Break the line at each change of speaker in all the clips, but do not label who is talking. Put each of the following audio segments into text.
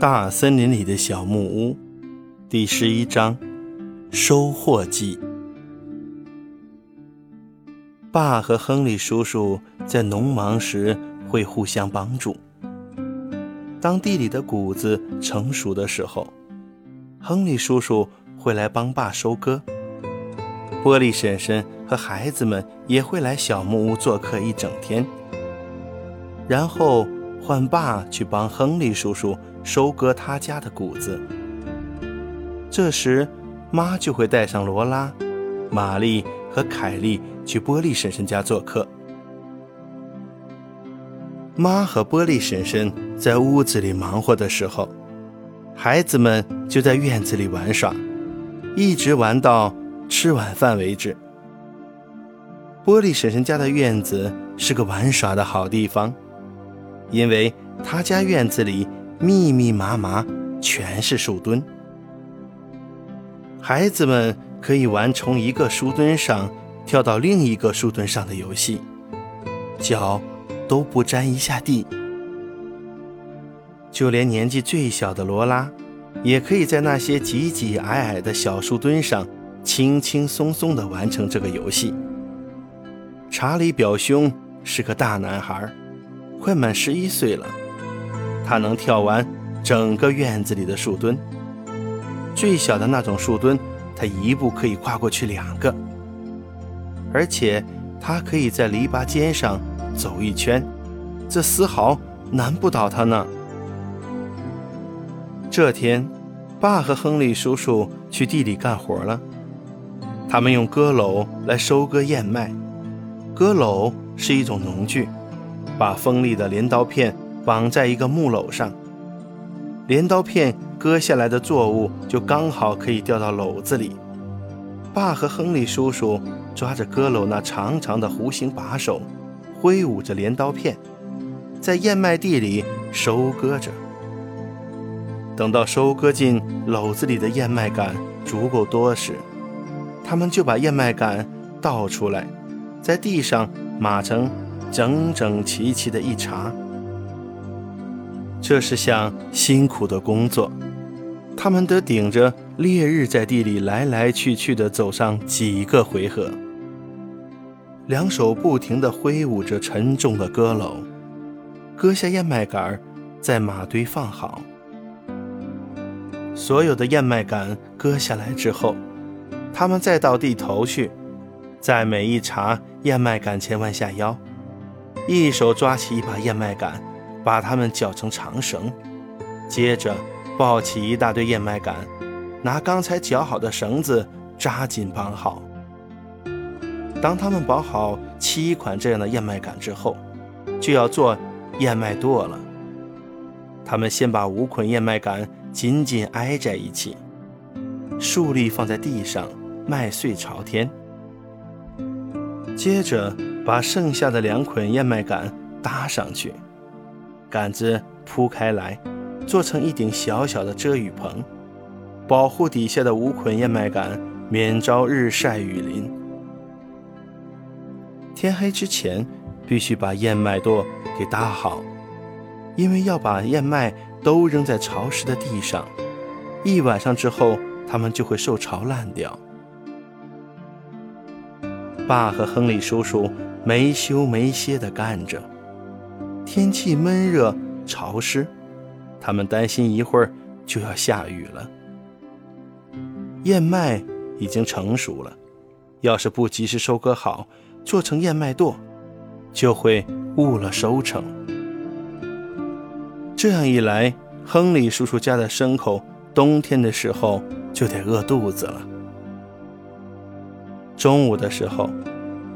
大森林里的小木屋，第十一章，收获季。爸和亨利叔叔在农忙时会互相帮助。当地里的谷子成熟的时候，亨利叔叔会来帮爸收割。波利婶婶和孩子们也会来小木屋做客一整天，然后换爸去帮亨利叔叔。收割他家的谷子。这时，妈就会带上罗拉、玛丽和凯莉去波利婶婶家做客。妈和波利婶婶在屋子里忙活的时候，孩子们就在院子里玩耍，一直玩到吃晚饭为止。波利婶婶家的院子是个玩耍的好地方，因为他家院子里。密密麻麻，全是树墩。孩子们可以玩从一个树墩上跳到另一个树墩上的游戏，脚都不沾一下地。就连年纪最小的罗拉，也可以在那些挤挤矮矮的小树墩上轻轻松松地完成这个游戏。查理表兄是个大男孩，快满十一岁了。他能跳完整个院子里的树墩，最小的那种树墩，他一步可以跨过去两个。而且他可以在篱笆尖上走一圈，这丝毫难不倒他呢。这天，爸和亨利叔叔去地里干活了，他们用割篓来收割燕麦。割篓是一种农具，把锋利的镰刀片。绑在一个木篓上，镰刀片割下来的作物就刚好可以掉到篓子里。爸和亨利叔叔抓着割篓那长长的弧形把手，挥舞着镰刀片，在燕麦地里收割着。等到收割进篓子里的燕麦秆足够多时，他们就把燕麦秆倒出来，在地上码成整整齐齐的一茬。这是项辛苦的工作，他们得顶着烈日在地里来来去去地走上几个回合，两手不停地挥舞着沉重的割篓，割下燕麦秆，在马堆放好。所有的燕麦秆割下来之后，他们再到地头去，在每一茬燕麦秆前弯下腰，一手抓起一把燕麦秆。把它们绞成长绳，接着抱起一大堆燕麦秆，拿刚才绞好的绳子扎紧绑好。当他们绑好七款这样的燕麦秆之后，就要做燕麦垛了。他们先把五捆燕麦秆紧紧挨在一起，竖立放在地上，麦穗朝天。接着把剩下的两捆燕麦秆搭上去。杆子铺开来，做成一顶小小的遮雨棚，保护底下的五捆燕麦秆免遭日晒雨淋。天黑之前，必须把燕麦垛给搭好，因为要把燕麦都扔在潮湿的地上，一晚上之后，它们就会受潮烂掉。爸和亨利叔叔没休没歇地干着。天气闷热潮湿，他们担心一会儿就要下雨了。燕麦已经成熟了，要是不及时收割好，做成燕麦垛，就会误了收成。这样一来，亨利叔叔家的牲口冬天的时候就得饿肚子了。中午的时候，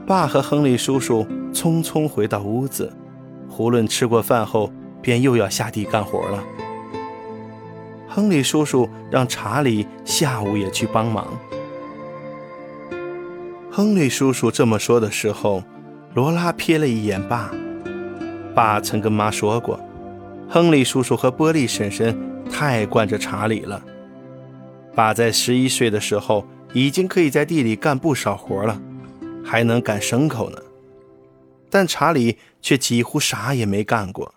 爸和亨利叔叔匆匆回到屋子。胡伦吃过饭后，便又要下地干活了。亨利叔叔让查理下午也去帮忙。亨利叔叔这么说的时候，罗拉瞥了一眼爸。爸曾跟妈说过，亨利叔叔和波利婶婶太惯着查理了。爸在十一岁的时候，已经可以在地里干不少活了，还能赶牲口呢。但查理却几乎啥也没干过。